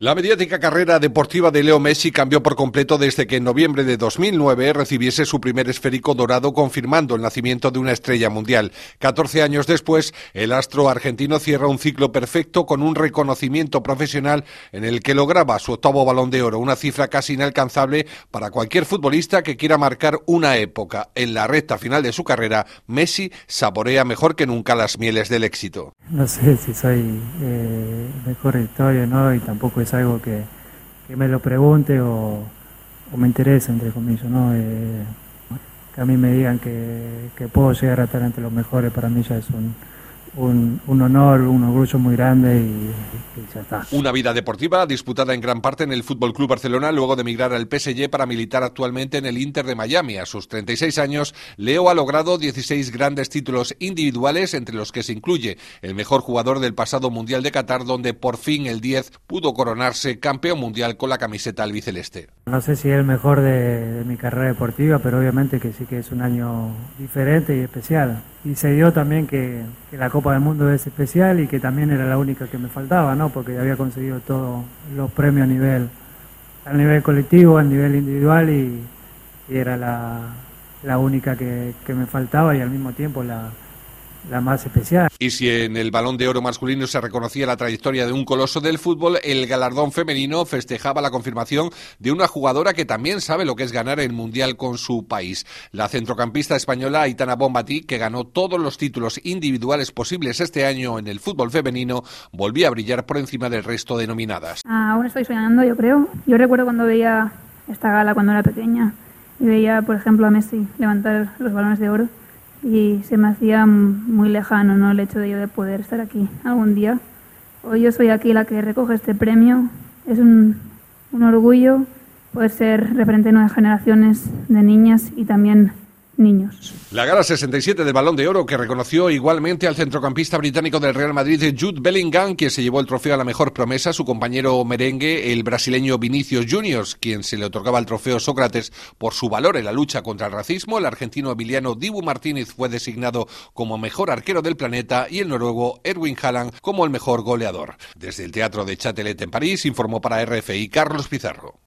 La mediática carrera deportiva de Leo Messi cambió por completo desde que en noviembre de 2009 recibiese su primer esférico dorado confirmando el nacimiento de una estrella mundial. 14 años después, el astro argentino cierra un ciclo perfecto con un reconocimiento profesional en el que lograba su octavo balón de oro, una cifra casi inalcanzable para cualquier futbolista que quiera marcar una época. En la recta final de su carrera, Messi saborea mejor que nunca las mieles del éxito. No sé si soy eh, mejor historia, ¿no? Y tampoco es algo que, me lo pregunte o, me interesa, entre comillas, ¿no? Eh, que a mí me digan que, que, puedo llegar a estar entre los mejores, para mí ya es un, un, honor, un orgullo muy grande y, ya está. Una vida deportiva disputada en gran parte en el Fútbol Club Barcelona luego de emigrar al PSG para militar actualmente en el Inter de Miami. A sus 36 años, Leo ha logrado 16 grandes títulos individuales, entre los que se incluye el mejor jugador del pasado Mundial de Qatar, donde por fin el 10 pudo coronarse campeón mundial con la camiseta albiceleste. No sé si es el mejor de, de mi carrera deportiva, pero obviamente que sí que es un año diferente y especial. Y se dio también que, que la Copa Copa del Mundo es especial y que también era la única que me faltaba, ¿no? Porque había conseguido todos los premios a nivel, a nivel colectivo, a nivel individual y, era la, única que, que me faltaba y al mismo tiempo la, la más especial. Y si en el balón de oro masculino se reconocía la trayectoria de un coloso del fútbol, el galardón femenino festejaba la confirmación de una jugadora que también sabe lo que es ganar el mundial con su país. La centrocampista española Aitana Bombati, que ganó todos los títulos individuales posibles este año en el fútbol femenino, volvía a brillar por encima del resto de nominadas. Aún estoy soñando, yo creo. Yo recuerdo cuando veía esta gala cuando era pequeña y veía, por ejemplo, a Messi levantar los balones de oro y se me hacía muy lejano ¿no? el hecho de de poder estar aquí algún día. Hoy yo soy aquí la que recoge este premio. Es un, un orgullo poder ser referente de nuevas generaciones de niñas y también La gala 67 del Balón de Oro que reconoció igualmente al centrocampista británico del Real Madrid Jude Bellingham, quien se llevó el trofeo a la mejor promesa, su compañero merengue, el brasileño Vinicius Juniors, quien se le otorgaba el trofeo Sócrates por su valor en la lucha contra el racismo, el argentino Emiliano Dibu Martínez fue designado como mejor arquero del planeta y el noruego Erwin Haaland como el mejor goleador. Desde el Teatro de Châtelet en París informó para RFI Carlos Pizarro.